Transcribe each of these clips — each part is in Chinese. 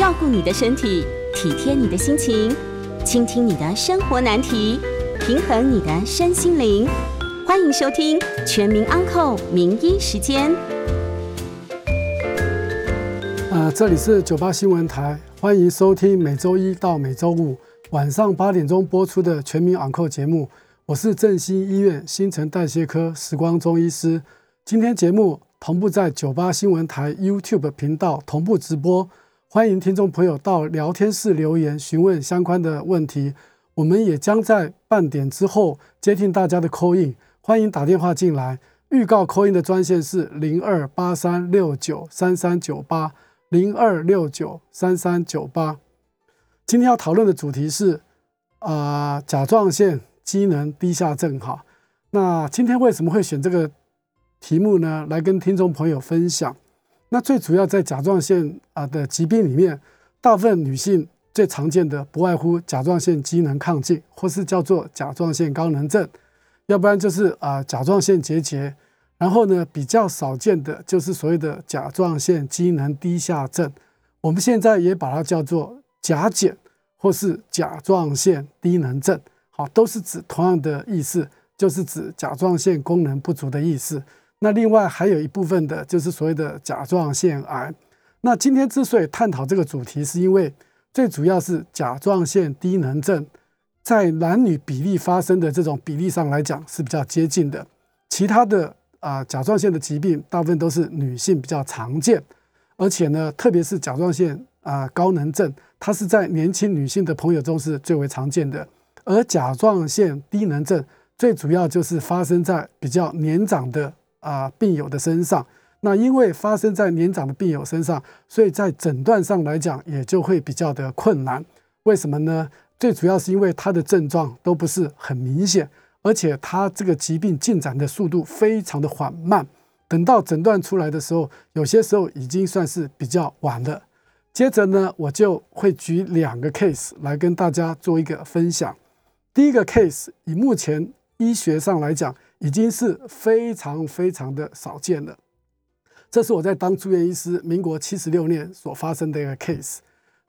照顾你的身体，体贴你的心情，倾听你的生活难题，平衡你的身心灵。欢迎收听《全民安扣名医时间》。呃，这里是九八新闻台，欢迎收听每周一到每周五晚上八点钟播出的《全民安扣》节目。我是振兴医院新陈代谢科时光中医师。今天节目同步在九八新闻台 YouTube 频道同步直播，欢迎听众朋友到聊天室留言询问相关的问题。我们也将在半点之后接听大家的 call in，欢迎打电话进来。预告 call in 的专线是零二八三六九三三九八零二六九三三九八。今天要讨论的主题是啊甲状腺。机能低下症哈，那今天为什么会选这个题目呢？来跟听众朋友分享。那最主要在甲状腺啊的疾病里面，大部分女性最常见的不外乎甲状腺机能亢进，或是叫做甲状腺高能症，要不然就是啊甲状腺结节，然后呢比较少见的就是所谓的甲状腺机能低下症，我们现在也把它叫做甲减或是甲状腺低能症。好，都是指同样的意思，就是指甲状腺功能不足的意思。那另外还有一部分的，就是所谓的甲状腺癌。那今天之所以探讨这个主题，是因为最主要是甲状腺低能症在男女比例发生的这种比例上来讲是比较接近的。其他的啊甲状腺的疾病，大部分都是女性比较常见，而且呢，特别是甲状腺啊高能症，它是在年轻女性的朋友中是最为常见的。而甲状腺低能症最主要就是发生在比较年长的啊病友的身上。那因为发生在年长的病友身上，所以在诊断上来讲也就会比较的困难。为什么呢？最主要是因为他的症状都不是很明显，而且他这个疾病进展的速度非常的缓慢。等到诊断出来的时候，有些时候已经算是比较晚了。接着呢，我就会举两个 case 来跟大家做一个分享。第一个 case 以目前医学上来讲，已经是非常非常的少见了。这是我在当住院医师，民国七十六年所发生的一个 case。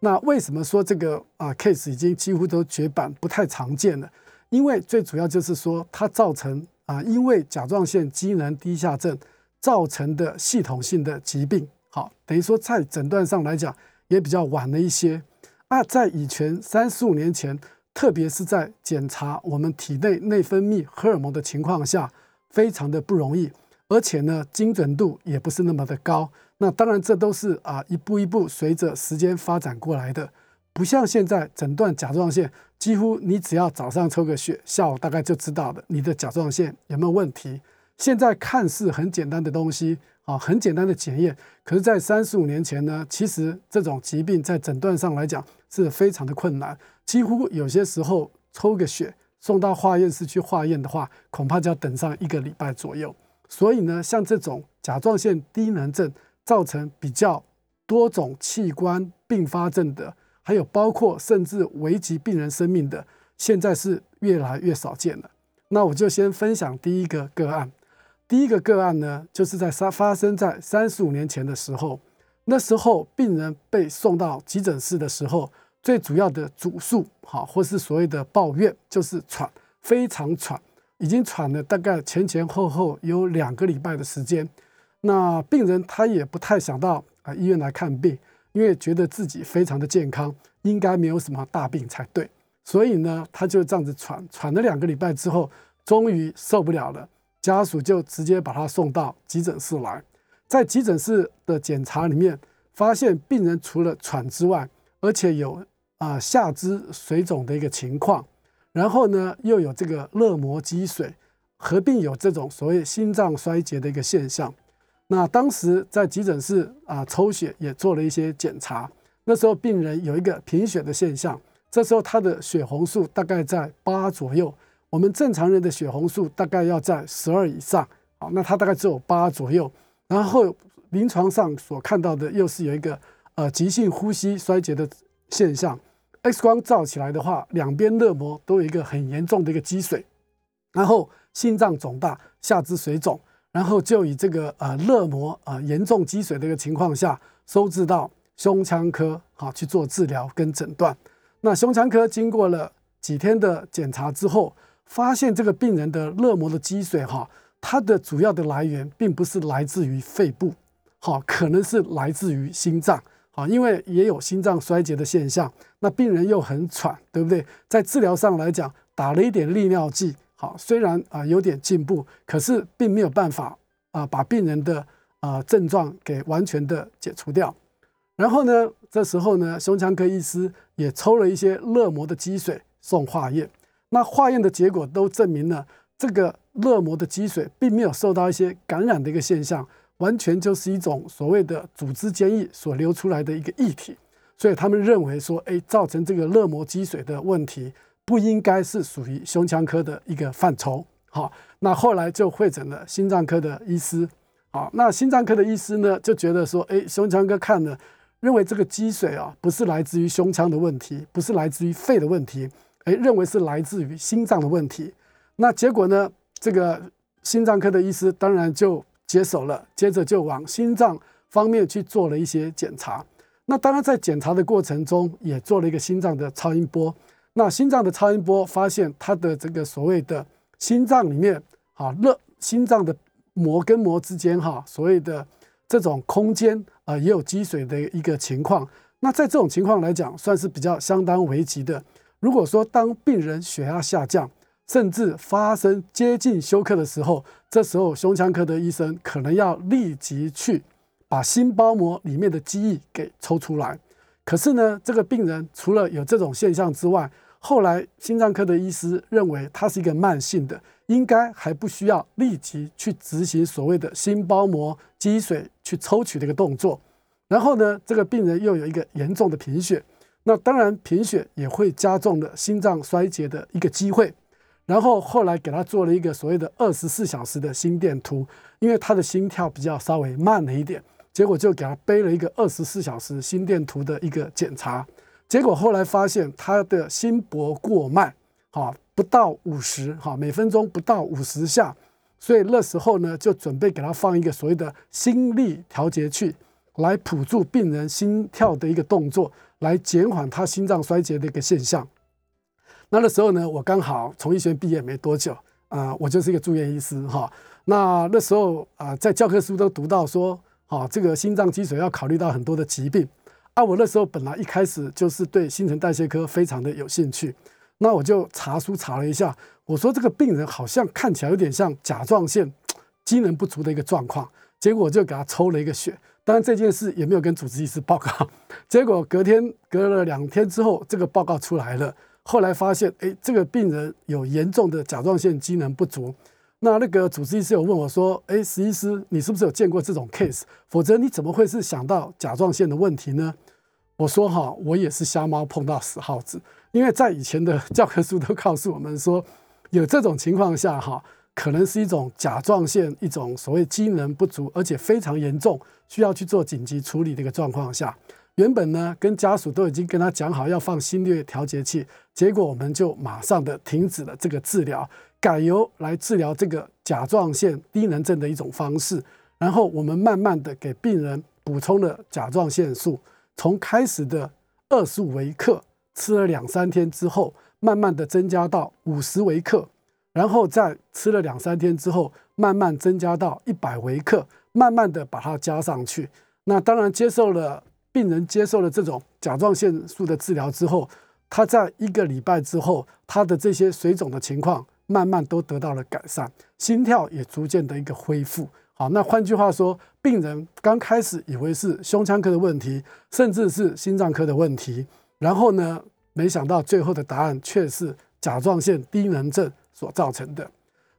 那为什么说这个啊 case 已经几乎都绝版，不太常见了？因为最主要就是说，它造成啊，因为甲状腺机能低下症造成的系统性的疾病。好，等于说在诊断上来讲也比较晚了一些。啊，在以前三十五年前。特别是在检查我们体内内分泌荷尔蒙的情况下，非常的不容易，而且呢，精准度也不是那么的高。那当然，这都是啊一步一步随着时间发展过来的，不像现在诊断甲状腺，几乎你只要早上抽个血，下午大概就知道了你的甲状腺有没有问题。现在看似很简单的东西啊，很简单的检验，可是，在三十五年前呢，其实这种疾病在诊断上来讲是非常的困难。几乎有些时候抽个血送到化验室去化验的话，恐怕就要等上一个礼拜左右。所以呢，像这种甲状腺低能症造成比较多种器官并发症的，还有包括甚至危及病人生命的，现在是越来越少见了。那我就先分享第一个个案。第一个个案呢，就是在发发生在三十五年前的时候，那时候病人被送到急诊室的时候。最主要的主诉，哈，或是所谓的抱怨，就是喘，非常喘，已经喘了大概前前后后有两个礼拜的时间。那病人他也不太想到啊医院来看病，因为觉得自己非常的健康，应该没有什么大病才对。所以呢，他就这样子喘，喘了两个礼拜之后，终于受不了了，家属就直接把他送到急诊室来。在急诊室的检查里面，发现病人除了喘之外，而且有。啊，下肢水肿的一个情况，然后呢，又有这个热膜积水，合并有这种所谓心脏衰竭的一个现象。那当时在急诊室啊，抽血也做了一些检查，那时候病人有一个贫血的现象，这时候他的血红素大概在八左右，我们正常人的血红素大概要在十二以上，好，那他大概只有八左右。然后临床上所看到的又是有一个呃急性呼吸衰竭的现象。X 光照起来的话，两边肋膜都有一个很严重的一个积水，然后心脏肿大，下肢水肿，然后就以这个呃肋膜啊严重积水的一个情况下，收治到胸腔科好去做治疗跟诊断。那胸腔科经过了几天的检查之后，发现这个病人的热膜的积水哈，它的主要的来源并不是来自于肺部，好，可能是来自于心脏，好，因为也有心脏衰竭的现象。那病人又很喘，对不对？在治疗上来讲，打了一点利尿剂，好，虽然啊有点进步，可是并没有办法啊把病人的啊症状给完全的解除掉。然后呢，这时候呢，胸腔科医师也抽了一些热膜的积水送化验。那化验的结果都证明了，这个热膜的积水并没有受到一些感染的一个现象，完全就是一种所谓的组织坚液所流出来的一个液体。所以他们认为说，哎，造成这个热膜积水的问题不应该是属于胸腔科的一个范畴。好，那后来就会诊了心脏科的医师。好，那心脏科的医师呢就觉得说，哎，胸腔科看了。认为这个积水啊，不是来自于胸腔的问题，不是来自于肺的问题，哎，认为是来自于心脏的问题。那结果呢？这个心脏科的医师当然就接手了，接着就往心脏方面去做了一些检查。那当然在检查的过程中，也做了一个心脏的超音波。那心脏的超音波发现，它的这个所谓的心脏里面，啊，热心脏的膜跟膜之间，哈，所谓的。这种空间啊，也有积水的一个情况。那在这种情况来讲，算是比较相当危急的。如果说当病人血压下降，甚至发生接近休克的时候，这时候胸腔科的医生可能要立即去把心包膜里面的积液给抽出来。可是呢，这个病人除了有这种现象之外，后来心脏科的医师认为他是一个慢性的。应该还不需要立即去执行所谓的心包膜积水去抽取的一个动作，然后呢，这个病人又有一个严重的贫血，那当然贫血也会加重了心脏衰竭的一个机会。然后后来给他做了一个所谓的二十四小时的心电图，因为他的心跳比较稍微慢了一点，结果就给他背了一个二十四小时心电图的一个检查，结果后来发现他的心搏过慢，好。不到五十哈，每分钟不到五十下，所以那时候呢，就准备给他放一个所谓的心力调节器，来辅助病人心跳的一个动作，来减缓他心脏衰竭的一个现象。那那时候呢，我刚好从医学院毕业没多久啊，我就是一个住院医师哈。那那时候啊，在教科书都读到说，啊，这个心脏积水要考虑到很多的疾病啊。我那时候本来一开始就是对新陈代谢科非常的有兴趣。那我就查书查了一下，我说这个病人好像看起来有点像甲状腺机能不足的一个状况，结果我就给他抽了一个血。当然这件事也没有跟主治医师报告，结果隔天隔了两天之后，这个报告出来了。后来发现，哎，这个病人有严重的甲状腺机能不足。那那个主治医师有问我说，哎，石医师，你是不是有见过这种 case？否则你怎么会是想到甲状腺的问题呢？我说哈，我也是瞎猫碰到死耗子。因为在以前的教科书都告诉我们说，有这种情况下哈，可能是一种甲状腺一种所谓机能不足，而且非常严重，需要去做紧急处理的一个状况下，原本呢跟家属都已经跟他讲好要放心率调节器，结果我们就马上的停止了这个治疗，改由来治疗这个甲状腺低能症的一种方式，然后我们慢慢的给病人补充了甲状腺素，从开始的二十五微克。吃了两三天之后，慢慢的增加到五十微克，然后再吃了两三天之后，慢慢增加到一百微克，慢慢的把它加上去。那当然接受了病人接受了这种甲状腺素的治疗之后，他在一个礼拜之后，他的这些水肿的情况慢慢都得到了改善，心跳也逐渐的一个恢复。好，那换句话说，病人刚开始以为是胸腔科的问题，甚至是心脏科的问题。然后呢？没想到最后的答案却是甲状腺低能症所造成的。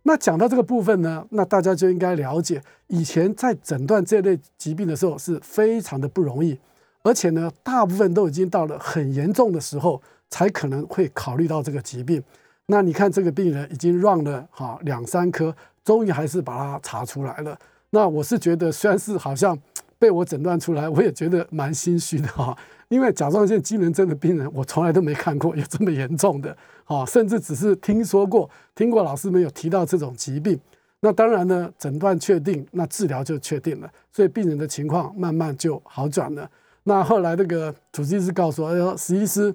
那讲到这个部分呢，那大家就应该了解，以前在诊断这类疾病的时候是非常的不容易，而且呢，大部分都已经到了很严重的时候才可能会考虑到这个疾病。那你看这个病人已经 run 了哈两三颗，终于还是把它查出来了。那我是觉得，虽然是好像被我诊断出来，我也觉得蛮心虚的哈。因为甲状腺机能症的病人，我从来都没看过有这么严重的，啊，甚至只是听说过，听过老师们有提到这种疾病。那当然呢，诊断确定，那治疗就确定了，所以病人的情况慢慢就好转了。那后来那个主治医师告诉我，哎呦，石医师，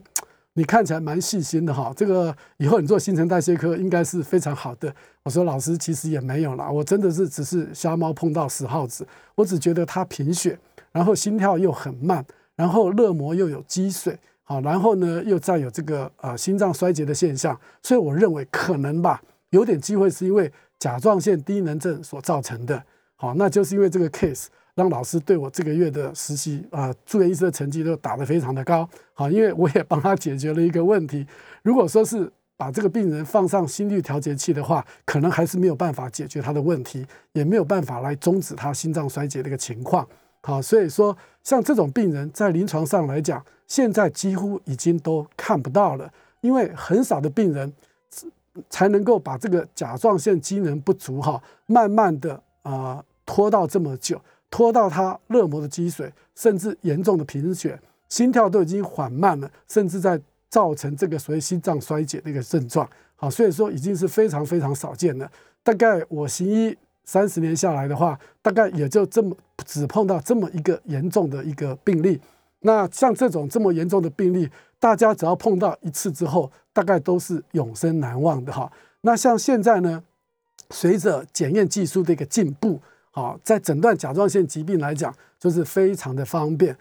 你看起来蛮细心的哈，这个以后你做新陈代谢科应该是非常好的。我说老师，其实也没有啦，我真的是只是瞎猫碰到死耗子，我只觉得他贫血，然后心跳又很慢，然后热膜又有积水，好，然后呢又再有这个呃心脏衰竭的现象，所以我认为可能吧，有点机会是因为甲状腺低能症所造成的。好，那就是因为这个 case 让老师对我这个月的实习啊住院医师的成绩都打得非常的高。好，因为我也帮他解决了一个问题。如果说是把这个病人放上心率调节器的话，可能还是没有办法解决他的问题，也没有办法来终止他心脏衰竭的一个情况。好，所以说像这种病人在临床上来讲，现在几乎已经都看不到了，因为很少的病人才能够把这个甲状腺机能不足哈，慢慢的。啊，拖到这么久，拖到他热膜的积水，甚至严重的贫血，心跳都已经缓慢了，甚至在造成这个所谓心脏衰竭的一个症状。好，所以说已经是非常非常少见了。大概我行医三十年下来的话，大概也就这么只碰到这么一个严重的一个病例。那像这种这么严重的病例，大家只要碰到一次之后，大概都是永生难忘的哈。那像现在呢？随着检验技术的一个进步，好，在诊断甲状腺疾病来讲，就是非常的方便。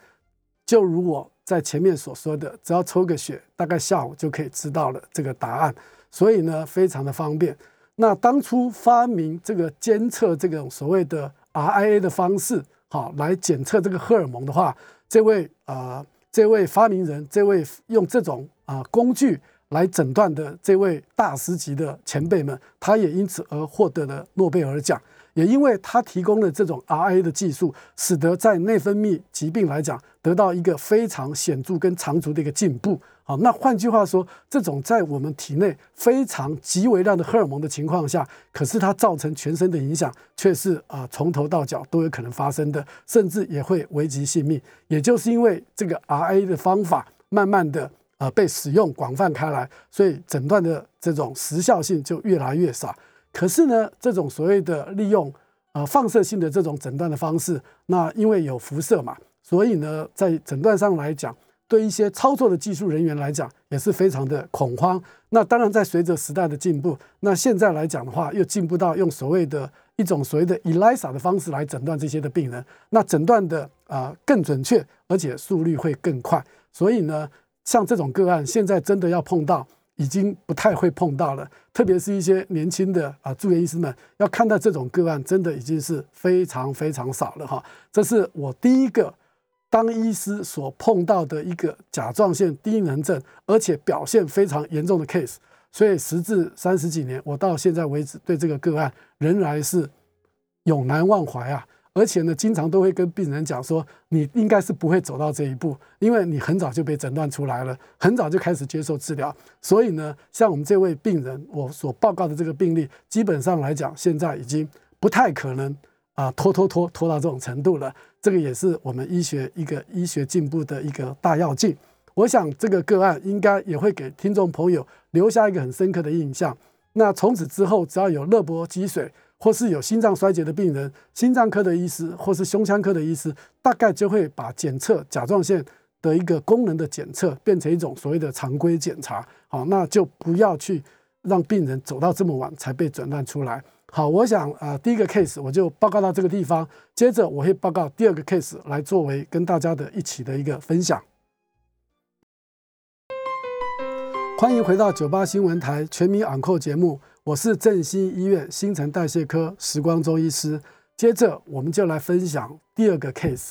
就如我在前面所说的，只要抽个血，大概下午就可以知道了这个答案。所以呢，非常的方便。那当初发明这个监测这种所谓的 RIA 的方式，好，来检测这个荷尔蒙的话，这位啊，这位发明人，这位用这种啊工具。来诊断的这位大师级的前辈们，他也因此而获得了诺贝尔奖。也因为它提供了这种 RA 的技术，使得在内分泌疾病来讲，得到一个非常显著跟长足的一个进步。好，那换句话说，这种在我们体内非常极为量的荷尔蒙的情况下，可是它造成全身的影响，却是啊从头到脚都有可能发生的，甚至也会危及性命。也就是因为这个 RA 的方法，慢慢的。啊，被使用广泛开来，所以诊断的这种时效性就越来越少。可是呢，这种所谓的利用呃放射性的这种诊断的方式，那因为有辐射嘛，所以呢，在诊断上来讲，对一些操作的技术人员来讲也是非常的恐慌。那当然，在随着时代的进步，那现在来讲的话，又进步到用所谓的一种所谓的 ELISA 的方式来诊断这些的病人，那诊断的啊更准确，而且速率会更快。所以呢。像这种个案，现在真的要碰到，已经不太会碰到了。特别是一些年轻的啊住院医师们，要看到这种个案，真的已经是非常非常少了哈。这是我第一个当医师所碰到的一个甲状腺低能症，而且表现非常严重的 case。所以时至三十几年，我到现在为止对这个个案仍然是永难忘怀啊。而且呢，经常都会跟病人讲说，你应该是不会走到这一步，因为你很早就被诊断出来了，很早就开始接受治疗。所以呢，像我们这位病人，我所报告的这个病例，基本上来讲，现在已经不太可能啊拖拖拖拖到这种程度了。这个也是我们医学一个医学进步的一个大要进。我想这个个案应该也会给听众朋友留下一个很深刻的印象。那从此之后，只要有热波积水。或是有心脏衰竭的病人，心脏科的医师或是胸腔科的医师，大概就会把检测甲状腺的一个功能的检测变成一种所谓的常规检查。好，那就不要去让病人走到这么晚才被诊断出来。好，我想啊，第一个 case 我就报告到这个地方，接着我会报告第二个 case 来作为跟大家的一起的一个分享。欢迎回到九八新闻台全民昂扣节目。我是振兴医院新陈代谢科时光周医师。接着，我们就来分享第二个 case。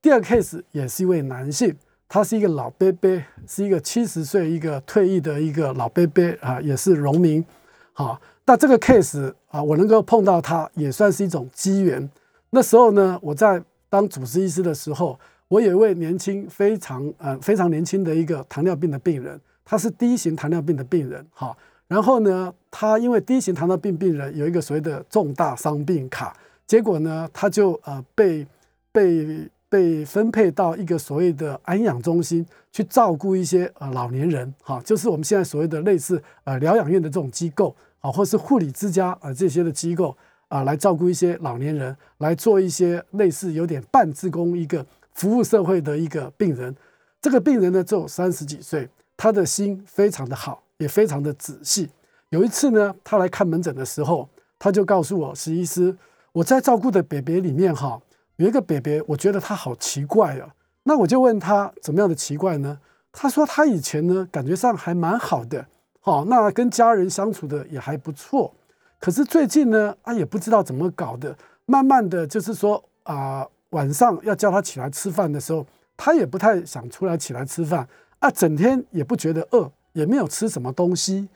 第二个 case 也是一位男性，他是一个老伯伯，是一个七十岁一个退役的一个老伯伯啊，也是农民。好，那这个 case 啊，我能够碰到他，也算是一种机缘。那时候呢，我在当主治医师的时候，我有一位年轻、非常呃非常年轻的一个糖尿病的病人，他是第一型糖尿病的病人。好。然后呢，他因为第一型糖尿病病人有一个所谓的重大伤病卡，结果呢，他就呃被被被分配到一个所谓的安养中心去照顾一些呃老年人，哈，就是我们现在所谓的类似呃疗养院的这种机构啊，或是护理之家啊这些的机构啊，来照顾一些老年人，来做一些类似有点半自工一个服务社会的一个病人。这个病人呢，只有三十几岁，他的心非常的好，也非常的仔细。有一次呢，他来看门诊的时候，他就告诉我，石医师，我在照顾的北北里面哈，有一个北北，我觉得他好奇怪啊。那我就问他怎么样的奇怪呢？他说他以前呢，感觉上还蛮好的，好，那跟家人相处的也还不错。可是最近呢，他也不知道怎么搞的，慢慢的就是说啊，晚上要叫他起来吃饭的时候，他也不太想出来起来吃饭啊，整天也不觉得饿，也没有吃什么东西，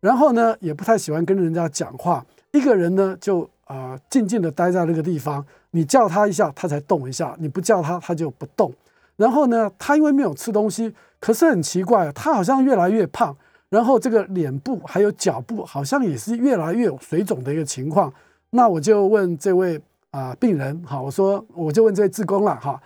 然后呢，也不太喜欢跟人家讲话，一个人呢就啊静静的待在那个地方，你叫他一下，他才动一下，你不叫他，他就不动。然后呢，他因为没有吃东西，可是很奇怪，他好像越来越胖。然后这个脸部还有脚部好像也是越来越有水肿的一个情况，那我就问这位啊病人，哈，我说我就问这位志工了，哈，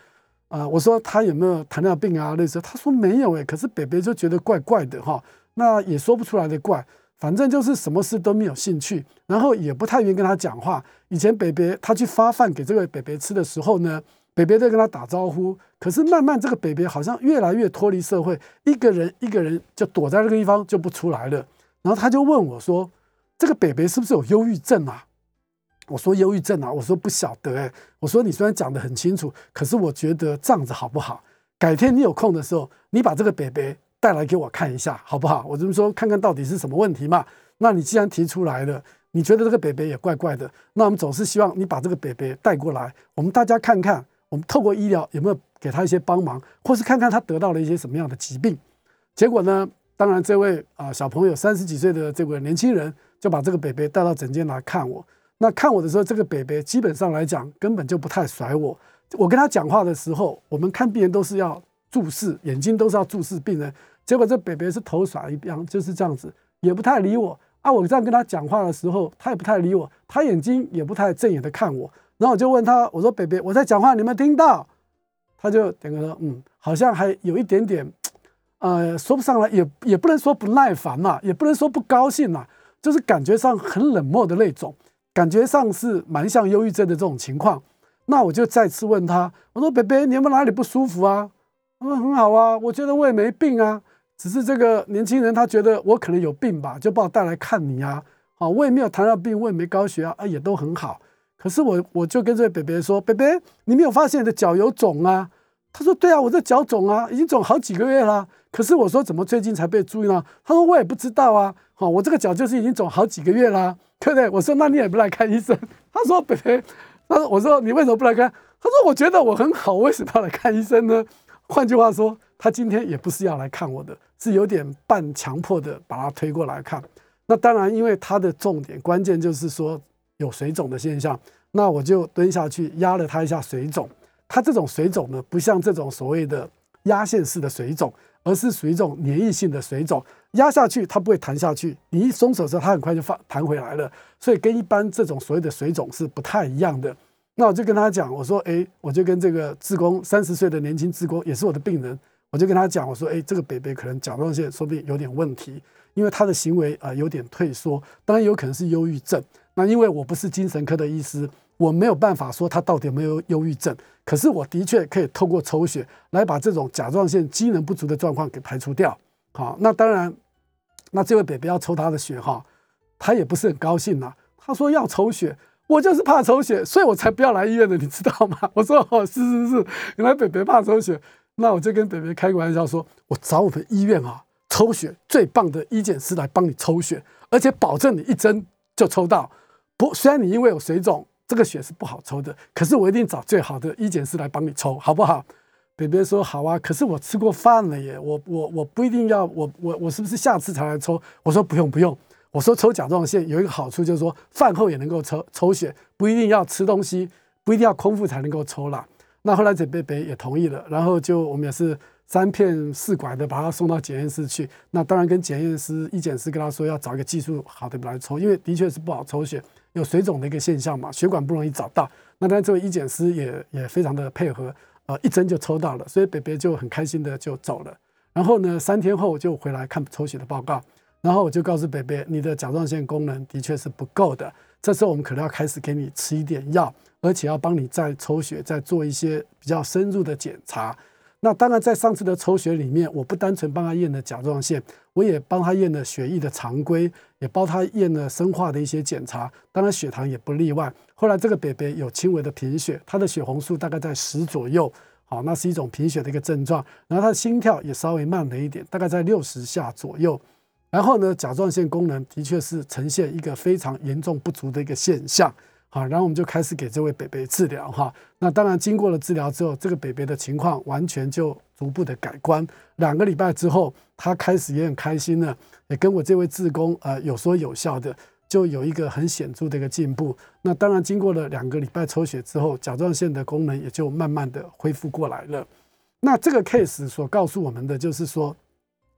啊，我说他有没有糖尿病啊？类似，他说没有诶，可是北北就觉得怪怪的，哈，那也说不出来的怪，反正就是什么事都没有兴趣，然后也不太愿意跟他讲话。以前北北他去发饭给这位北北吃的时候呢。北北在跟他打招呼，可是慢慢这个北北好像越来越脱离社会，一个人一个人就躲在那个地方就不出来了。然后他就问我说：“这个北北是不是有忧郁症啊？”我说：“忧郁症啊。”我说：“不晓得。”哎，我说：“你虽然讲得很清楚，可是我觉得这样子好不好？改天你有空的时候，你把这个北北带来给我看一下，好不好？我这么说，看看到底是什么问题嘛。那你既然提出来了，你觉得这个北北也怪怪的，那我们总是希望你把这个北北带过来，我们大家看看。”我们透过医疗有没有给他一些帮忙，或是看看他得到了一些什么样的疾病？结果呢？当然，这位啊小朋友三十几岁的这位年轻人就把这个北北带到诊间来看我。那看我的时候，这个北北基本上来讲根本就不太甩我。我跟他讲话的时候，我们看病人都是要注视，眼睛都是要注视病人。结果这北北是头甩一边，就是这样子，也不太理我。啊，我这样跟他讲话的时候，他也不太理我，他眼睛也不太正眼的看我。然后我就问他，我说：“北北，我在讲话，你没听到？”他就点个头，嗯，好像还有一点点，呃，说不上来，也也不能说不耐烦嘛，也不能说不高兴嘛，就是感觉上很冷漠的那种，感觉上是蛮像忧郁症的这种情况。那我就再次问他，我说：“北北，你有没有哪里不舒服啊？”他说：“很好啊，我觉得我也没病啊，只是这个年轻人他觉得我可能有病吧，就把我带来看你啊。好，我也没有糖尿病，我也没高血压，啊，也都很好。”可是我我就跟这位北北说，北北，你没有发现你的脚有肿啊？他说，对啊，我这脚肿啊，已经肿好几个月了。可是我说，怎么最近才被注意呢？他说，我也不知道啊。好，我这个脚就是已经肿好几个月了，对不对？我说，那你也不来看医生？他说，北北，他说，我说你为什么不来看？他说，我觉得我很好，为什么要来看医生呢？换句话说，他今天也不是要来看我的，是有点半强迫的把他推过来看。那当然，因为他的重点关键就是说。有水肿的现象，那我就蹲下去压了他一下水肿。他这种水肿呢，不像这种所谓的压线式的水肿，而是属于一种粘液性的水肿。压下去它不会弹下去，你一松手的时候，它很快就放弹回来了。所以跟一般这种所谓的水肿是不太一样的。那我就跟他讲，我说，哎，我就跟这个志工三十岁的年轻志工，也是我的病人，我就跟他讲，我说，哎，这个北北可能甲状腺说不定有点问题，因为他的行为啊有点退缩，当然有可能是忧郁症。那因为我不是精神科的医师，我没有办法说他到底有没有忧郁症。可是我的确可以透过抽血来把这种甲状腺机能不足的状况给排除掉。好，那当然，那这位北北要抽他的血哈，他也不是很高兴呐。他说要抽血，我就是怕抽血，所以我才不要来医院的，你知道吗？我说哦，是是是，原来北北怕抽血，那我就跟北北开个玩笑说，我找我们医院啊抽血最棒的医检师来帮你抽血，而且保证你一针就抽到。不，虽然你因为有水肿，这个血是不好抽的，可是我一定找最好的医检师来帮你抽，好不好？北北说好啊，可是我吃过饭了耶，我我我不一定要，我我我是不是下次才来抽？我说不用不用，我说抽甲状腺有一个好处就是说饭后也能够抽抽血，不一定要吃东西，不一定要空腹才能够抽啦。那后来这北北也同意了，然后就我们也是。三片四拐的把他送到检验室去，那当然跟检验师、医检师跟他说要找一个技术好的来抽，因为的确是不好抽血，有水肿的一个现象嘛，血管不容易找到。那当然这位医检师也也非常的配合，呃，一针就抽到了，所以北北就很开心的就走了。然后呢，三天后就回来看抽血的报告，然后我就告诉北北，你的甲状腺功能的确是不够的，这时候我们可能要开始给你吃一点药，而且要帮你再抽血，再做一些比较深入的检查。那当然，在上次的抽血里面，我不单纯帮他验了甲状腺，我也帮他验了血液的常规，也帮他验了生化的一些检查，当然血糖也不例外。后来这个北北有轻微的贫血，他的血红素大概在十左右，好，那是一种贫血的一个症状。然后他的心跳也稍微慢了一点，大概在六十下左右。然后呢，甲状腺功能的确是呈现一个非常严重不足的一个现象。好，然后我们就开始给这位北北治疗哈。那当然，经过了治疗之后，这个北北的情况完全就逐步的改观。两个礼拜之后，他开始也很开心了，也跟我这位志工呃有说有笑的，就有一个很显著的一个进步。那当然，经过了两个礼拜抽血之后，甲状腺的功能也就慢慢的恢复过来了。那这个 case 所告诉我们的就是说，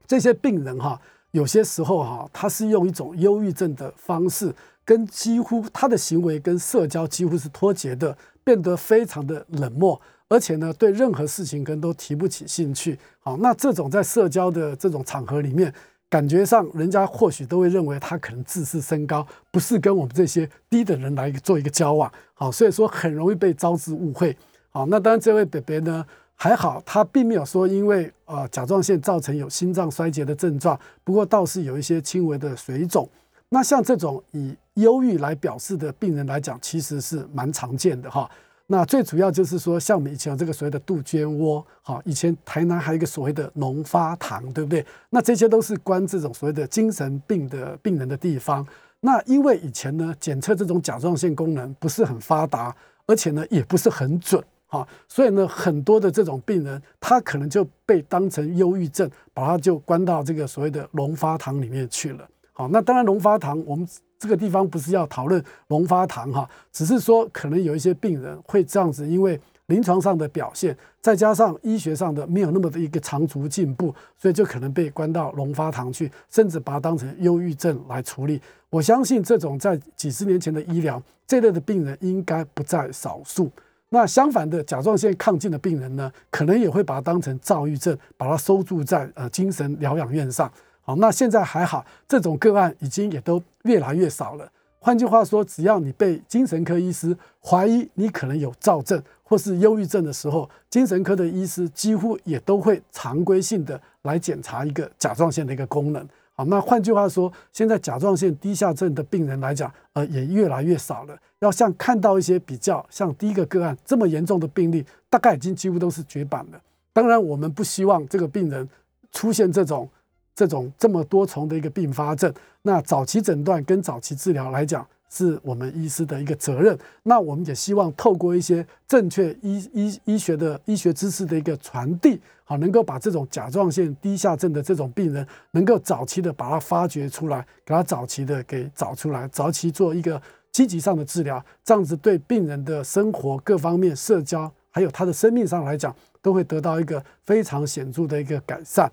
这些病人哈，有些时候哈，他是用一种忧郁症的方式。跟几乎他的行为跟社交几乎是脱节的，变得非常的冷漠，而且呢，对任何事情跟都提不起兴趣。好，那这种在社交的这种场合里面，感觉上人家或许都会认为他可能自视身高，不是跟我们这些低的人来做一个交往。好，所以说很容易被招致误会。好，那当然这位北北呢还好，他并没有说因为呃甲状腺造成有心脏衰竭的症状，不过倒是有一些轻微的水肿。那像这种以忧郁来表示的病人来讲，其实是蛮常见的哈。那最主要就是说，像我们以前有这个所谓的杜鹃窝，哈，以前台南还有一个所谓的脓发堂，对不对？那这些都是关这种所谓的精神病的病人的地方。那因为以前呢，检测这种甲状腺功能不是很发达，而且呢也不是很准，哈，所以呢很多的这种病人，他可能就被当成忧郁症，把他就关到这个所谓的龙发堂里面去了。好，那当然，龙发堂，我们这个地方不是要讨论龙发堂哈，只是说可能有一些病人会这样子，因为临床上的表现，再加上医学上的没有那么的一个长足进步，所以就可能被关到龙发堂去，甚至把它当成忧郁症来处理。我相信这种在几十年前的医疗，这类的病人应该不在少数。那相反的，甲状腺亢进的病人呢，可能也会把它当成躁郁症，把它收住在呃精神疗养院上。好，那现在还好，这种个案已经也都越来越少了。换句话说，只要你被精神科医师怀疑你可能有躁症或是忧郁症的时候，精神科的医师几乎也都会常规性的来检查一个甲状腺的一个功能。好，那换句话说，现在甲状腺低下症的病人来讲，呃，也越来越少了。要像看到一些比较像第一个个案这么严重的病例，大概已经几乎都是绝版了。当然，我们不希望这个病人出现这种。这种这么多重的一个并发症，那早期诊断跟早期治疗来讲，是我们医师的一个责任。那我们也希望透过一些正确医医医学的医学知识的一个传递，好，能够把这种甲状腺低下症的这种病人，能够早期的把它发掘出来，给他早期的给找出来，早期做一个积极上的治疗，这样子对病人的生活各方面、社交还有他的生命上来讲，都会得到一个非常显著的一个改善。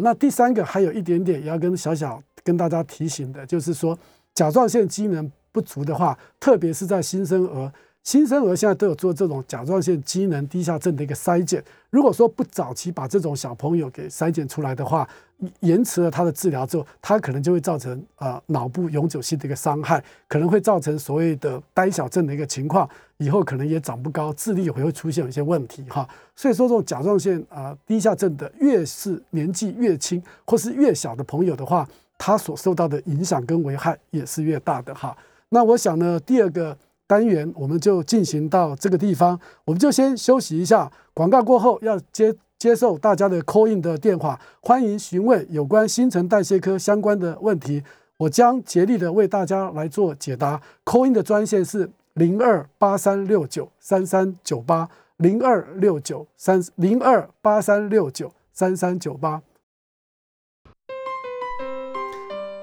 那第三个还有一点点要跟小小跟大家提醒的，就是说甲状腺机能不足的话，特别是在新生儿，新生儿现在都有做这种甲状腺机能低下症的一个筛检。如果说不早期把这种小朋友给筛检出来的话，延迟了他的治疗之后，他可能就会造成呃脑部永久性的一个伤害，可能会造成所谓的呆小症的一个情况，以后可能也长不高，智力也会出现一些问题哈。所以说这种甲状腺啊低下症的，越是年纪越轻或是越小的朋友的话，他所受到的影响跟危害也是越大的哈。那我想呢，第二个。单元我们就进行到这个地方，我们就先休息一下。广告过后要接接受大家的 call in 的电话，欢迎询问有关新陈代谢科相关的问题，我将竭力的为大家来做解答。call in 的专线是零二八三六九三三九八零二六九三零二八三六九三三九八。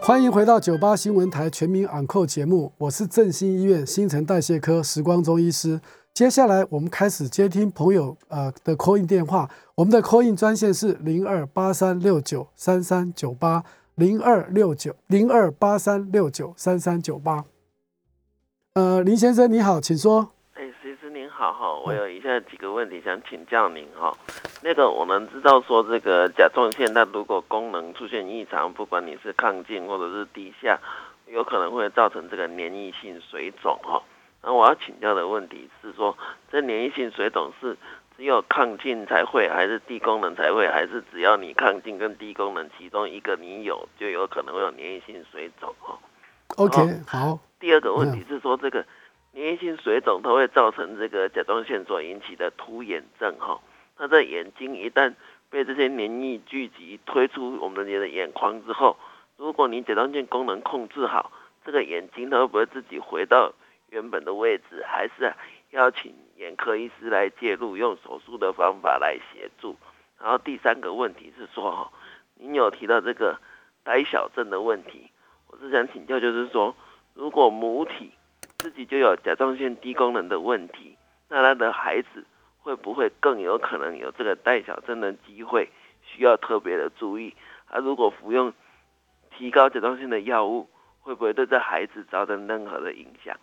欢迎回到九八新闻台全民昂扣节目，我是振兴医院新陈代谢科时光中医师。接下来我们开始接听朋友呃的 call in 电话，我们的 call in 专线是零二八三六九三三九八零二六九零二八三六九三三九八。呃，林先生你好，请说。好哈，我有以下几个问题想请教您哈。那个我们知道说这个甲状腺，它如果功能出现异常，不管你是亢进或者是低下，有可能会造成这个粘液性水肿哈。那我要请教的问题是说，这粘液性水肿是只有亢进才会，还是低功能才会，还是只要你亢进跟低功能其中一个你有，就有可能会有粘液性水肿哦？OK，好。第二个问题是说，这个粘液性水肿它会造成这个甲状腺所引起的突眼症哈。那在眼睛一旦被这些黏液聚集推出我们的眼眶之后，如果你甲状腺功能控制好，这个眼睛它会不会自己回到？原本的位置，还是要请眼科医师来介入，用手术的方法来协助。然后第三个问题是说，哈，您有提到这个呆小症的问题，我是想请教，就是说，如果母体自己就有甲状腺低功能的问题，那他的孩子会不会更有可能有这个呆小症的机会？需要特别的注意。他如果服用提高甲状腺的药物，会不会对这孩子造成任何的影响？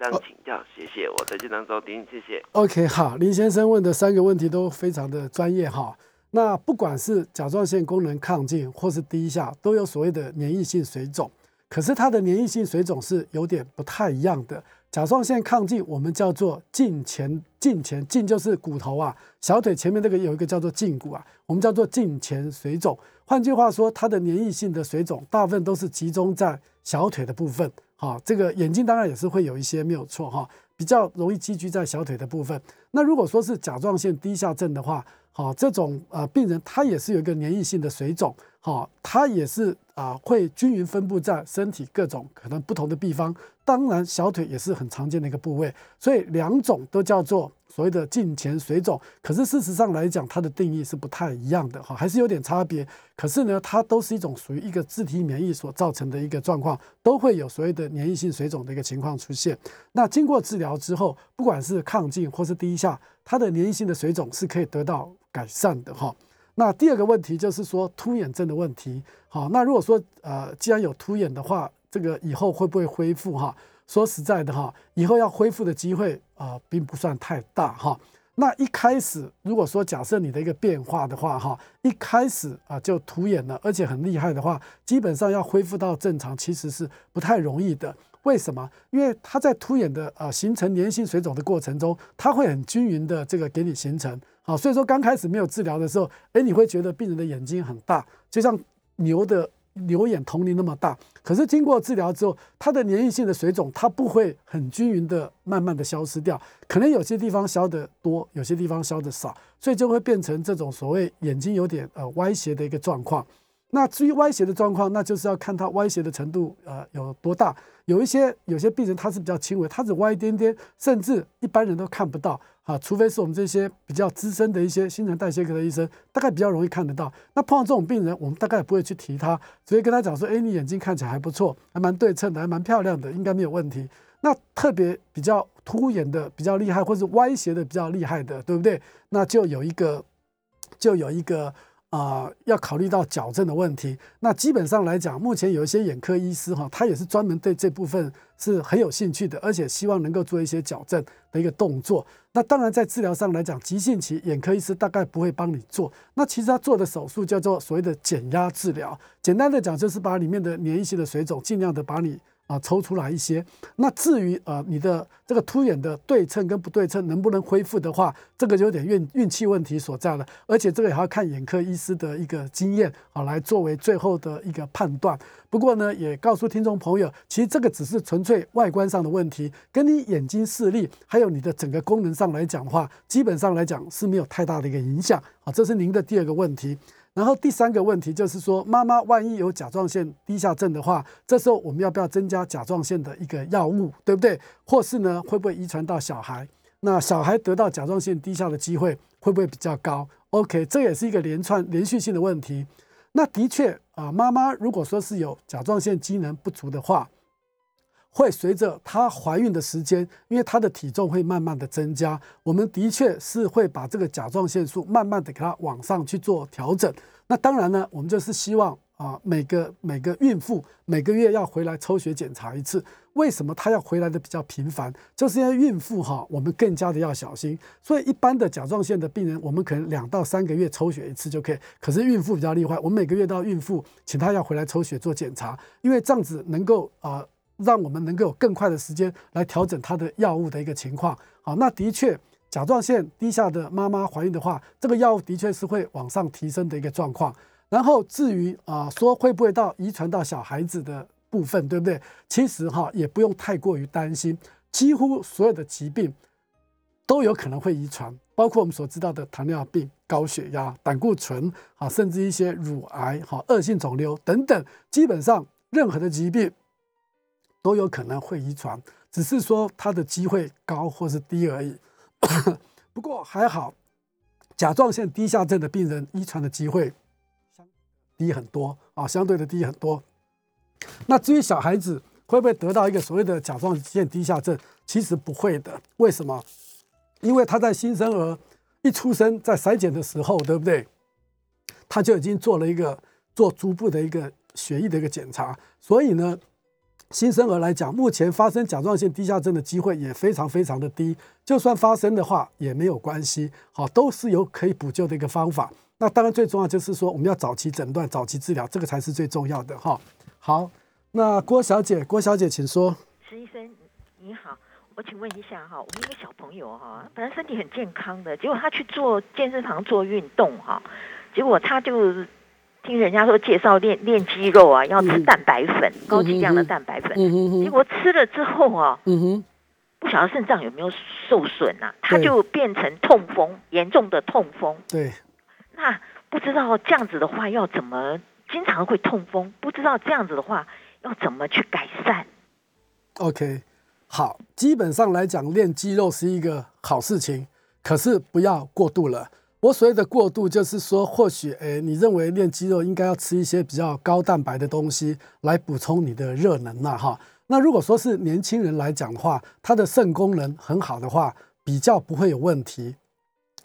上请教，谢谢，我在经常收听，谢谢。OK，好，林先生问的三个问题都非常的专业哈。那不管是甲状腺功能亢进或是低下，都有所谓的粘液性水肿。可是它的粘液性水肿是有点不太一样的。甲状腺亢进，我们叫做胫前胫前胫就是骨头啊，小腿前面这个有一个叫做胫骨啊，我们叫做胫前水肿。换句话说，它的粘液性的水肿大部分都是集中在小腿的部分。好，这个眼睛当然也是会有一些没有错哈，比较容易积聚在小腿的部分。那如果说是甲状腺低下症的话，好，这种呃病人他也是有一个粘液性的水肿，好，他也是啊会均匀分布在身体各种可能不同的地方。当然，小腿也是很常见的一个部位，所以两种都叫做。所谓的颈前水肿，可是事实上来讲，它的定义是不太一样的哈，还是有点差别。可是呢，它都是一种属于一个自体免疫所造成的一个状况，都会有所谓的粘液性水肿的一个情况出现。那经过治疗之后，不管是亢进或是低下，它的粘液性的水肿是可以得到改善的哈。那第二个问题就是说突眼症的问题，好，那如果说呃既然有突眼的话，这个以后会不会恢复哈？说实在的哈，以后要恢复的机会啊，并不算太大哈。那一开始，如果说假设你的一个变化的话哈，一开始啊就突眼了，而且很厉害的话，基本上要恢复到正常，其实是不太容易的。为什么？因为它在突眼的啊形成粘性水肿的过程中，它会很均匀的这个给你形成。啊，所以说刚开始没有治疗的时候，哎，你会觉得病人的眼睛很大，就像牛的。牛眼同龄那么大，可是经过治疗之后，它的粘液性的水肿它不会很均匀的慢慢的消失掉，可能有些地方消的多，有些地方消的少，所以就会变成这种所谓眼睛有点呃歪斜的一个状况。那至于歪斜的状况，那就是要看它歪斜的程度呃有多大。有一些有些病人他是比较轻微，他只歪一点点，甚至一般人都看不到啊，除非是我们这些比较资深的一些新陈代谢科的医生，大概比较容易看得到。那碰到这种病人，我们大概也不会去提他，直接跟他讲说：，哎，你眼睛看起来还不错，还蛮对称的，还蛮漂亮的，应该没有问题。那特别比较凸眼的比较厉害，或是歪斜的比较厉害的，对不对？那就有一个，就有一个。啊，要考虑到矫正的问题。那基本上来讲，目前有一些眼科医师哈，他也是专门对这部分是很有兴趣的，而且希望能够做一些矫正的一个动作。那当然，在治疗上来讲，急性期眼科医师大概不会帮你做。那其实他做的手术叫做所谓的减压治疗，简单的讲就是把里面的粘液性的水肿尽量的把你。啊，抽出来一些。那至于呃，你的这个凸眼的对称跟不对称能不能恢复的话，这个就有点运运气问题所在了。而且这个也要看眼科医师的一个经验啊，来作为最后的一个判断。不过呢，也告诉听众朋友，其实这个只是纯粹外观上的问题，跟你眼睛视力还有你的整个功能上来讲的话，基本上来讲是没有太大的一个影响啊。这是您的第二个问题。然后第三个问题就是说，妈妈万一有甲状腺低下症的话，这时候我们要不要增加甲状腺的一个药物，对不对？或是呢，会不会遗传到小孩？那小孩得到甲状腺低下的机会会不会比较高？OK，这也是一个连串连续性的问题。那的确啊，妈妈如果说是有甲状腺机能不足的话。会随着她怀孕的时间，因为她的体重会慢慢的增加，我们的确是会把这个甲状腺素慢慢的给它往上去做调整。那当然呢，我们就是希望啊，每个每个孕妇每个月要回来抽血检查一次。为什么她要回来的比较频繁？就是因为孕妇哈，我们更加的要小心。所以一般的甲状腺的病人，我们可能两到三个月抽血一次就可以。可是孕妇比较厉害，我们每个月到孕妇，请她要回来抽血做检查，因为这样子能够啊，让我们能够有更快的时间来调整她的药物的一个情况。好，那的确。甲状腺低下的妈妈怀孕的话，这个药物的确是会往上提升的一个状况。然后至于啊，说会不会到遗传到小孩子的部分，对不对？其实哈，也不用太过于担心。几乎所有的疾病都有可能会遗传，包括我们所知道的糖尿病、高血压、胆固醇啊，甚至一些乳癌、哈恶性肿瘤等等，基本上任何的疾病都有可能会遗传，只是说它的机会高或是低而已。不过还好，甲状腺低下症的病人遗传的机会低很多啊，相对的低很多。那至于小孩子会不会得到一个所谓的甲状腺低下症，其实不会的。为什么？因为他在新生儿一出生在筛检的时候，对不对？他就已经做了一个做逐步的一个血液的一个检查，所以呢。新生儿来讲，目前发生甲状腺低下症的机会也非常非常的低，就算发生的话也没有关系，好，都是有可以补救的一个方法。那当然最重要就是说，我们要早期诊断、早期治疗，这个才是最重要的哈。好，那郭小姐，郭小姐，请说。石医生你好，我请问一下哈，我们一个小朋友哈，本来身体很健康的，结果他去做健身房做运动哈，结果他就。听人家说介绍练练肌肉啊，要吃蛋白粉，高剂量的蛋白粉。结果吃了之后啊，不晓得肾脏有没有受损啊？他就变成痛风，严重的痛风。对。那不知道这样子的话要怎么？经常会痛风，不知道这样子的话要怎么去改善？OK，好，基本上来讲，练肌肉是一个好事情，可是不要过度了。我所谓的过度，就是说，或许，诶，你认为练肌肉应该要吃一些比较高蛋白的东西来补充你的热能呐，哈。那如果说是年轻人来讲的话，他的肾功能很好的话，比较不会有问题。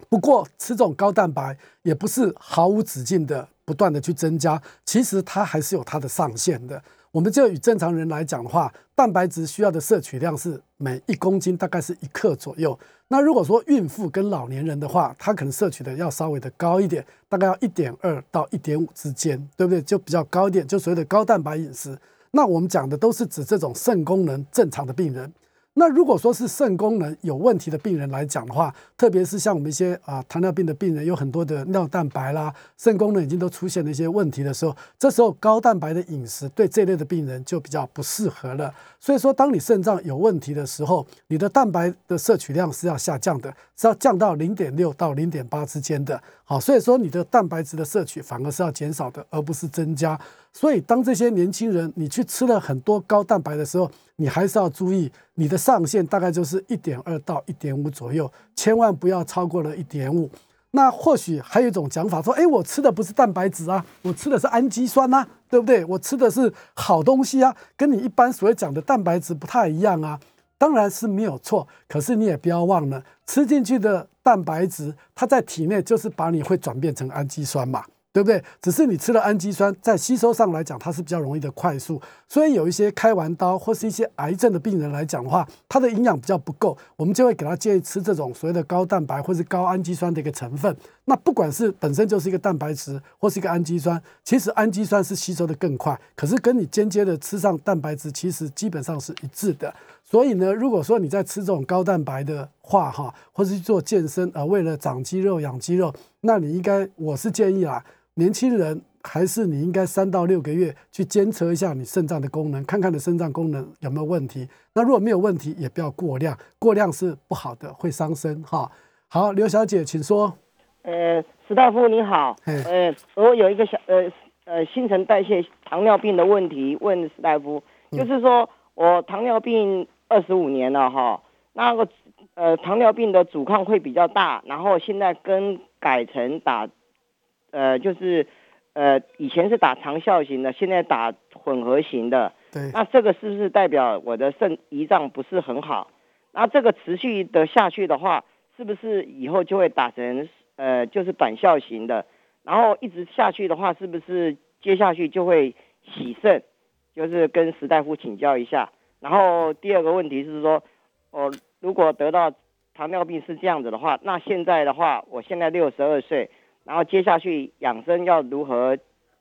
不过吃这种高蛋白也不是毫无止境的不断的去增加，其实它还是有它的上限的。我们就以正常人来讲的话，蛋白质需要的摄取量是每一公斤大概是一克左右。那如果说孕妇跟老年人的话，他可能摄取的要稍微的高一点，大概要一点二到一点五之间，对不对？就比较高一点，就所谓的高蛋白饮食。那我们讲的都是指这种肾功能正常的病人。那如果说是肾功能有问题的病人来讲的话，特别是像我们一些啊糖尿病的病人，有很多的尿蛋白啦，肾功能已经都出现了一些问题的时候，这时候高蛋白的饮食对这类的病人就比较不适合了。所以说，当你肾脏有问题的时候，你的蛋白的摄取量是要下降的，是要降到零点六到零点八之间的。好，所以说你的蛋白质的摄取反而是要减少的，而不是增加。所以当这些年轻人你去吃了很多高蛋白的时候，你还是要注意，你的上限大概就是一点二到一点五左右，千万不要超过了一点五。那或许还有一种讲法说，哎，我吃的不是蛋白质啊，我吃的是氨基酸呐，对不对？我吃的是好东西啊，跟你一般所讲的蛋白质不太一样啊。当然是没有错，可是你也不要忘了，吃进去的蛋白质，它在体内就是把你会转变成氨基酸嘛。对不对？只是你吃了氨基酸，在吸收上来讲，它是比较容易的快速。所以有一些开完刀或是一些癌症的病人来讲的话，他的营养比较不够，我们就会给他建议吃这种所谓的高蛋白或是高氨基酸的一个成分。那不管是本身就是一个蛋白质或是一个氨基酸，其实氨基酸是吸收的更快，可是跟你间接的吃上蛋白质，其实基本上是一致的。所以呢，如果说你在吃这种高蛋白的话，哈，或是做健身，呃，为了长肌肉、养肌肉，那你应该，我是建议啦。年轻人还是你应该三到六个月去监测一下你肾脏的功能，看看你肾脏功能有没有问题。那如果没有问题，也不要过量，过量是不好的，会伤身哈。好，刘小姐，请说。呃，史大夫你好，呃，我有一个小呃呃新陈代谢糖尿病的问题问史大夫，就是说我糖尿病二十五年了哈，那个呃糖尿病的阻抗会比较大，然后现在跟改成打。呃，就是，呃，以前是打长效型的，现在打混合型的。对。那这个是不是代表我的肾胰脏不是很好？那这个持续的下去的话，是不是以后就会打成呃，就是短效型的？然后一直下去的话，是不是接下去就会洗肾，就是跟石大夫请教一下。然后第二个问题是说，哦，如果得到糖尿病是这样子的话，那现在的话，我现在六十二岁，然后接下去养生要如何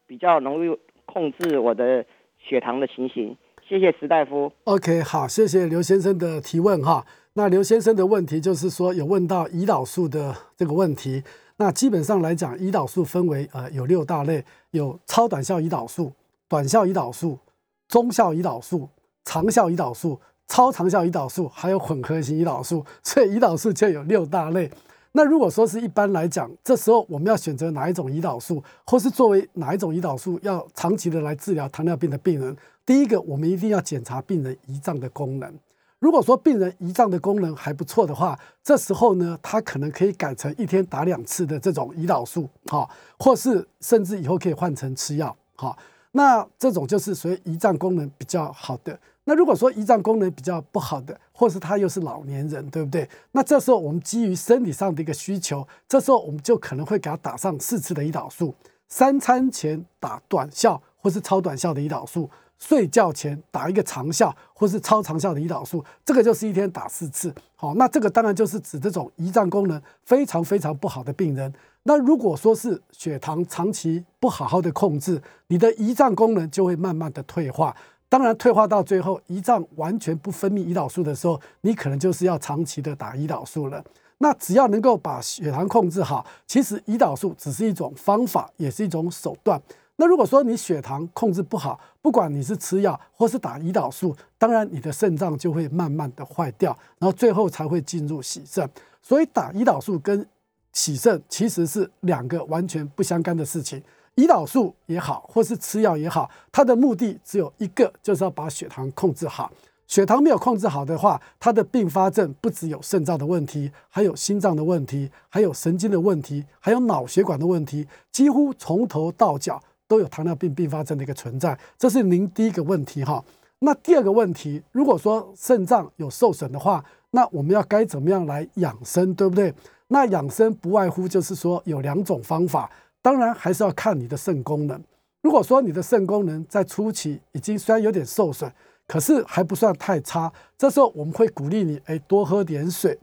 比较容易控制我的血糖的情形？谢谢石大夫。OK，好，谢谢刘先生的提问哈。那刘先生的问题就是说有问到胰岛素的这个问题。那基本上来讲，胰岛素分为呃有六大类，有超短效胰岛素、短效胰岛素、中效胰岛素、长效胰岛素。超长效胰岛素还有混合型胰岛素，所以胰岛素就有六大类。那如果说是一般来讲，这时候我们要选择哪一种胰岛素，或是作为哪一种胰岛素要长期的来治疗糖尿病的病人，第一个我们一定要检查病人胰脏的功能。如果说病人胰脏的功能还不错的话，这时候呢，他可能可以改成一天打两次的这种胰岛素，哈，或是甚至以后可以换成吃药，哈。那这种就是属于胰脏功能比较好的。那如果说胰脏功能比较不好的，或是他又是老年人，对不对？那这时候我们基于生理上的一个需求，这时候我们就可能会给他打上四次的胰岛素，三餐前打短效或是超短效的胰岛素，睡觉前打一个长效或是超长效的胰岛素，这个就是一天打四次。好，那这个当然就是指这种胰脏功能非常非常不好的病人。那如果说是血糖长期不好好的控制，你的胰脏功能就会慢慢的退化。当然，退化到最后，胰脏完全不分泌胰岛素的时候，你可能就是要长期的打胰岛素了。那只要能够把血糖控制好，其实胰岛素只是一种方法，也是一种手段。那如果说你血糖控制不好，不管你是吃药或是打胰岛素，当然你的肾脏就会慢慢的坏掉，然后最后才会进入洗肾。所以打胰岛素跟洗肾其实是两个完全不相干的事情。胰岛素也好，或是吃药也好，它的目的只有一个，就是要把血糖控制好。血糖没有控制好的话，它的并发症不只有肾脏的问题，还有心脏的问题，还有神经的问题，还有脑血管的问题，几乎从头到脚都有糖尿病并发症的一个存在。这是您第一个问题哈。那第二个问题，如果说肾脏有受损的话，那我们要该怎么样来养生，对不对？那养生不外乎就是说有两种方法。当然还是要看你的肾功能。如果说你的肾功能在初期已经虽然有点受损，可是还不算太差，这时候我们会鼓励你，哎，多喝点水，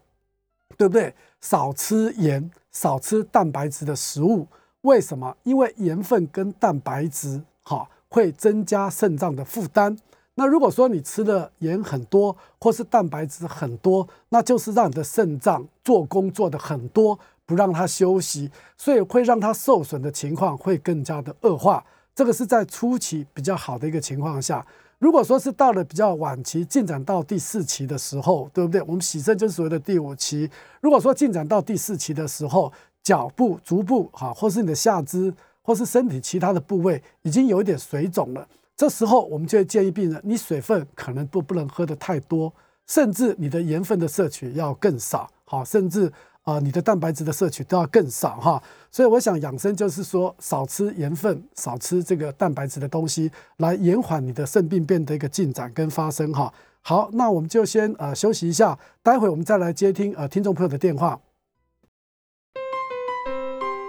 对不对？少吃盐，少吃蛋白质的食物。为什么？因为盐分跟蛋白质，哈，会增加肾脏的负担。那如果说你吃的盐很多，或是蛋白质很多，那就是让你的肾脏做工做的很多。不让他休息，所以会让他受损的情况会更加的恶化。这个是在初期比较好的一个情况下。如果说是到了比较晚期，进展到第四期的时候，对不对？我们洗肾就是所谓的第五期。如果说进展到第四期的时候，脚部、足部哈，或是你的下肢，或是身体其他的部位已经有一点水肿了，这时候我们就会建议病人，你水分可能不不能喝的太多，甚至你的盐分的摄取要更少，好，甚至。啊，你的蛋白质的摄取都要更少哈，所以我想养生就是说少吃盐分，少吃这个蛋白质的东西，来延缓你的肾病变的一个进展跟发生哈。好，那我们就先呃休息一下，待会我们再来接听呃听众朋友的电话。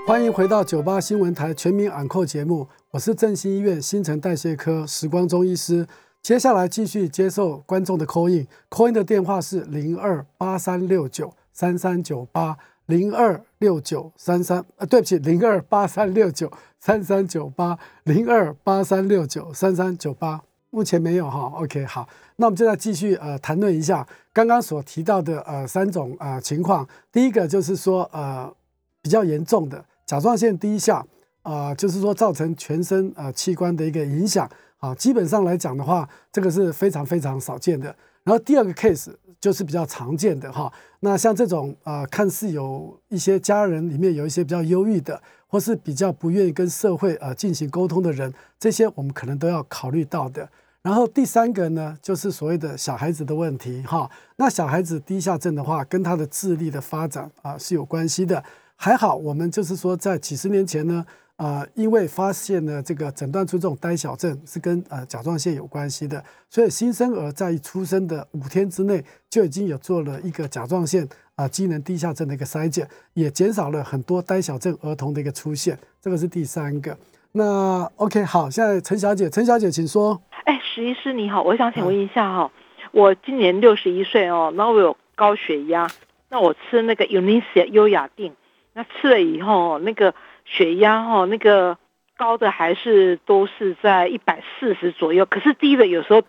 欢迎回到九八新闻台全民安扣节目，我是振兴医院新陈代谢科时光中医师，接下来继续接受观众的 call in，call in 的电话是零二八三六九。三三九八零二六九三三，呃，对不起，零二八三六九三三九八零二八三六九三三九八，目前没有哈。OK，好，那我们就在继续呃谈论一下刚刚所提到的呃三种呃情况。第一个就是说呃比较严重的甲状腺低下啊，就是说造成全身呃器官的一个影响啊，基本上来讲的话，这个是非常非常少见的。然后第二个 case 就是比较常见的哈，那像这种啊，看似有一些家人里面有一些比较忧郁的，或是比较不愿意跟社会呃进行沟通的人，这些我们可能都要考虑到的。然后第三个呢，就是所谓的小孩子的问题哈，那小孩子低下症的话，跟他的智力的发展啊是有关系的。还好我们就是说在几十年前呢。啊，因为发现呢这个诊断出这种呆小症是跟呃甲状腺有关系的，所以新生儿在出生的五天之内就已经有做了一个甲状腺啊机能低下症的一个筛检，也减少了很多呆小症儿童的一个出现。这个是第三个。那 OK，好，现在陈小姐，陈小姐，请说。哎，石医师你好，我想请问一下哈，我今年六十一岁哦，然后我有高血压，那我吃那个 Unisia 优雅定，那吃了以后，那个血压哦，那个高的还是都是在一百四十左右，可是低的有时候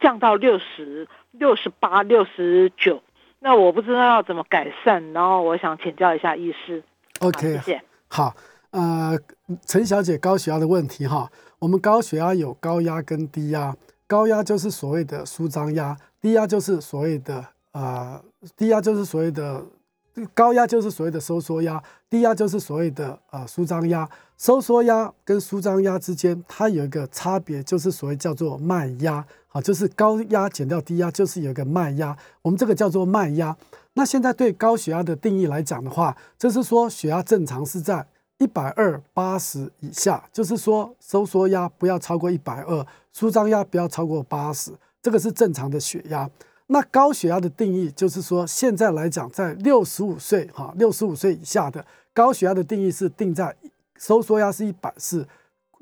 降到六十六十八、六十九，那我不知道要怎么改善，然后我想请教一下医师。OK，谢谢。好，呃，陈小姐高血压的问题哈。我们高血压有高压跟低压，高压就是所谓的舒张压，低压就是所谓的呃，低压就是所谓的高压就是所谓的收缩压，低压就是所谓的呃舒张压。收缩压跟舒张压之间，它有一个差别，就是所谓叫做脉压，好，就是高压减掉低压，就是有一个脉压，我们这个叫做脉压。那现在对高血压的定义来讲的话，就是说血压正常是在。一百二八十以下，就是说收缩压不要超过一百二，舒张压不要超过八十，这个是正常的血压。那高血压的定义就是说，现在来讲，在六十五岁哈，六十五岁以下的高血压的定义是定在收缩压是一百四，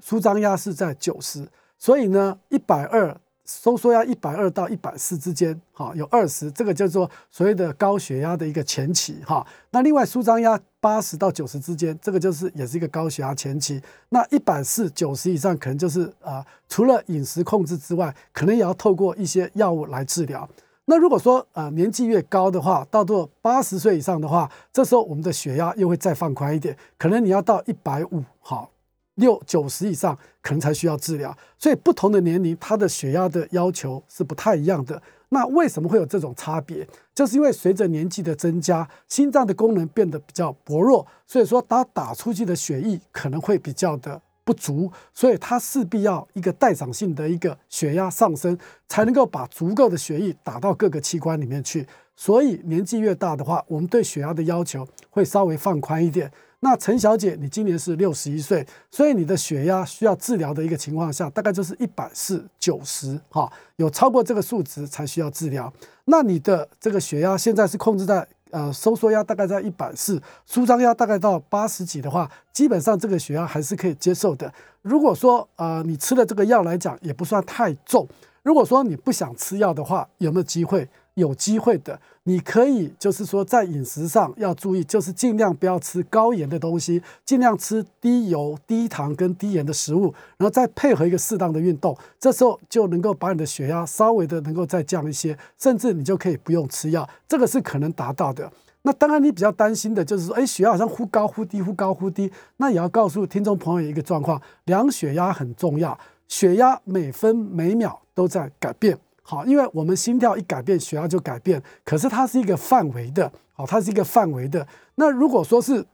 舒张压是在九十，所以呢，一百二。收缩压一百二到一百四之间，哈，有二十，这个叫做所谓的高血压的一个前期，哈。那另外舒张压八十到九十之间，这个就是也是一个高血压前期。那一百四九十以上，可能就是啊，除了饮食控制之外，可能也要透过一些药物来治疗。那如果说呃年纪越高的话，到做八十岁以上的话，这时候我们的血压又会再放宽一点，可能你要到一百五，好。六九十以上可能才需要治疗，所以不同的年龄，他的血压的要求是不太一样的。那为什么会有这种差别？就是因为随着年纪的增加，心脏的功能变得比较薄弱，所以说他打出去的血液可能会比较的不足，所以他势必要一个代偿性的一个血压上升，才能够把足够的血液打到各个器官里面去。所以年纪越大的话，我们对血压的要求会稍微放宽一点。那陈小姐，你今年是六十一岁，所以你的血压需要治疗的一个情况下，大概就是一百四九十，哈，有超过这个数值才需要治疗。那你的这个血压现在是控制在呃收缩压大概在一百四，舒张压大概到八十几的话，基本上这个血压还是可以接受的。如果说呃你吃了这个药来讲也不算太重，如果说你不想吃药的话，有没有机会？有机会的，你可以就是说在饮食上要注意，就是尽量不要吃高盐的东西，尽量吃低油、低糖跟低盐的食物，然后再配合一个适当的运动，这时候就能够把你的血压稍微的能够再降一些，甚至你就可以不用吃药，这个是可能达到的。那当然你比较担心的就是说，哎，血压好像忽高忽低，忽高忽低，那也要告诉听众朋友一个状况，量血压很重要，血压每分每秒都在改变。好，因为我们心跳一改变，血压就改变。可是它是一个范围的，好，它是一个范围的。那如果说是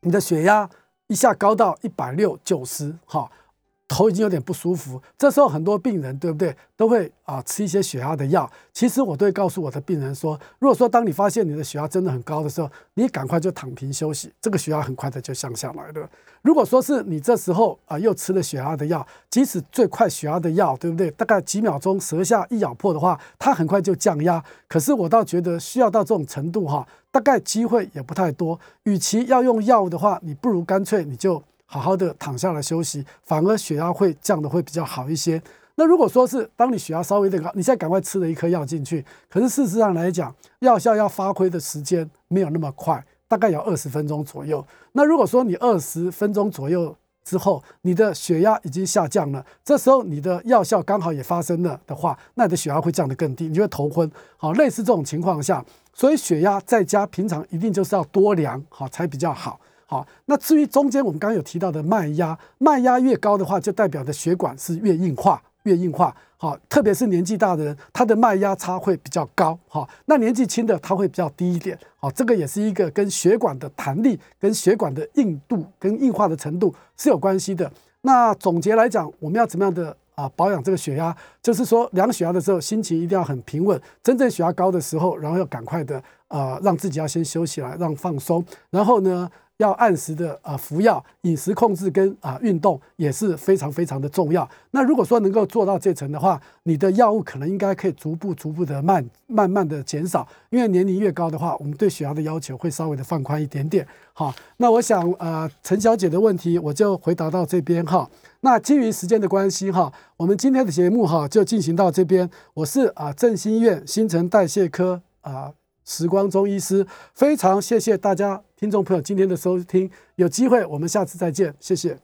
你的血压一下高到一百六、九十，好。头已经有点不舒服，这时候很多病人对不对都会啊吃一些血压的药。其实我都会告诉我的病人说，如果说当你发现你的血压真的很高的时候，你赶快就躺平休息，这个血压很快的就降下来了。如果说是你这时候啊又吃了血压的药，即使最快血压的药对不对，大概几秒钟舌下一咬破的话，它很快就降压。可是我倒觉得需要到这种程度哈，大概机会也不太多。与其要用药物的话，你不如干脆你就。好好的躺下来休息，反而血压会降的会比较好一些。那如果说是当你血压稍微的高，你现在赶快吃了一颗药进去，可是事实上来讲，药效要发挥的时间没有那么快，大概有二十分钟左右。那如果说你二十分钟左右之后，你的血压已经下降了，这时候你的药效刚好也发生了的话，那你的血压会降得更低，你就会头昏。好，类似这种情况下，所以血压在家平常一定就是要多量好才比较好。好，那至于中间我们刚刚有提到的脉压，脉压越高的话，就代表的血管是越硬化，越硬化。好，特别是年纪大的人，他的脉压差会比较高。好，那年纪轻的他会比较低一点。好，这个也是一个跟血管的弹力、跟血管的硬度、跟硬化的程度是有关系的。那总结来讲，我们要怎么样的啊保养这个血压？就是说量血压的时候，心情一定要很平稳。真正血压高的时候，然后要赶快的。呃，让自己要先休息来，让放松，然后呢，要按时的啊服药，饮食控制跟啊运动也是非常非常的重要。那如果说能够做到这层的话，你的药物可能应该可以逐步逐步的慢慢慢的减少，因为年龄越高的话，我们对血压的要求会稍微的放宽一点点。好，那我想呃陈小姐的问题我就回答到这边哈。那基于时间的关系哈，我们今天的节目哈就进行到这边。我是啊振兴医院新陈代谢科啊。时光中医师，非常谢谢大家听众朋友今天的收听，有机会我们下次再见，谢谢。